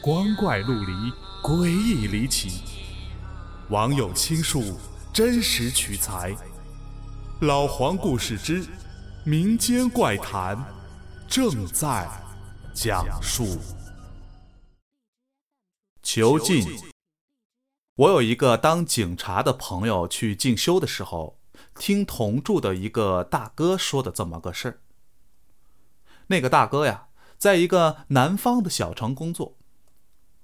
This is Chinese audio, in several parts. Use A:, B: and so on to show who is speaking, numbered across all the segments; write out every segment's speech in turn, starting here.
A: 光怪陆离，诡异离奇。网友倾述，真实取材。老黄故事之民间怪谈正在讲述。囚禁。我有一个当警察的朋友，去进修的时候，听同住的一个大哥说的这么个事儿。那个大哥呀，在一个南方的小城工作。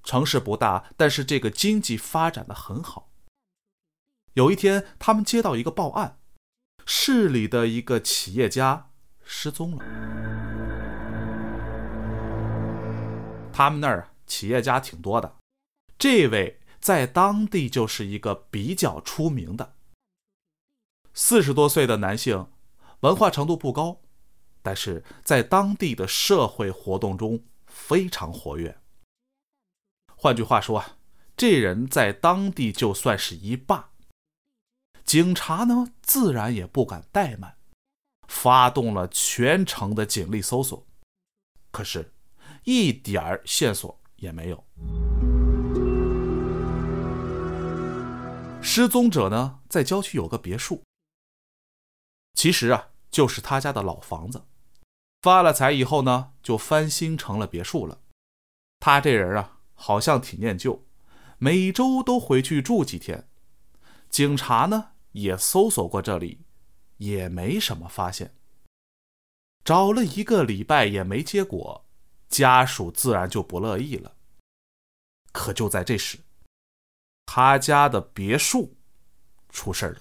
A: 城市不大，但是这个经济发展的很好。有一天，他们接到一个报案，市里的一个企业家失踪了。他们那儿企业家挺多的，这位在当地就是一个比较出名的。四十多岁的男性，文化程度不高，但是在当地的社会活动中非常活跃。换句话说啊，这人在当地就算是一霸。警察呢，自然也不敢怠慢，发动了全城的警力搜索，可是，一点儿线索也没有。失踪者呢，在郊区有个别墅，其实啊，就是他家的老房子，发了财以后呢，就翻新成了别墅了。他这人啊。好像挺念旧，每周都回去住几天。警察呢也搜索过这里，也没什么发现。找了一个礼拜也没结果，家属自然就不乐意了。可就在这时，他家的别墅出事了。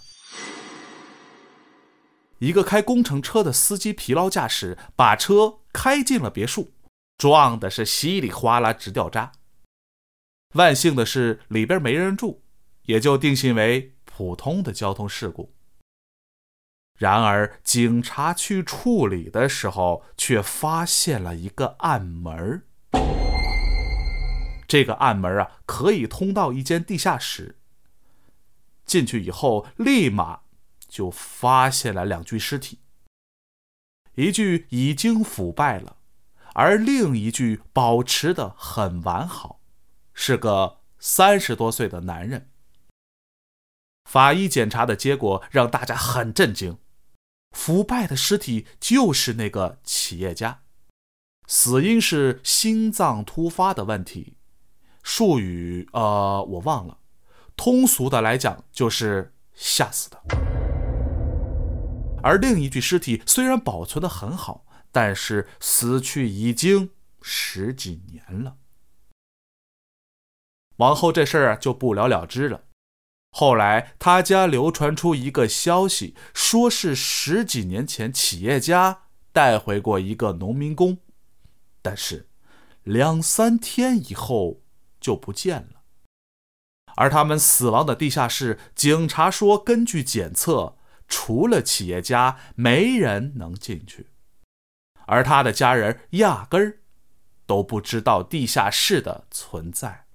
A: 一个开工程车的司机疲劳驾驶，把车开进了别墅，撞的是稀里哗啦直掉渣。万幸的是，里边没人住，也就定性为普通的交通事故。然而，警察去处理的时候，却发现了一个暗门这个暗门啊，可以通到一间地下室。进去以后，立马就发现了两具尸体，一具已经腐败了，而另一具保持的很完好。是个三十多岁的男人。法医检查的结果让大家很震惊，腐败的尸体就是那个企业家，死因是心脏突发的问题，术语呃我忘了，通俗的来讲就是吓死的。而另一具尸体虽然保存的很好，但是死去已经十几年了。往后这事儿就不了了之了。后来他家流传出一个消息，说是十几年前企业家带回过一个农民工，但是两三天以后就不见了。而他们死亡的地下室，警察说根据检测，除了企业家，没人能进去，而他的家人压根儿都不知道地下室的存在。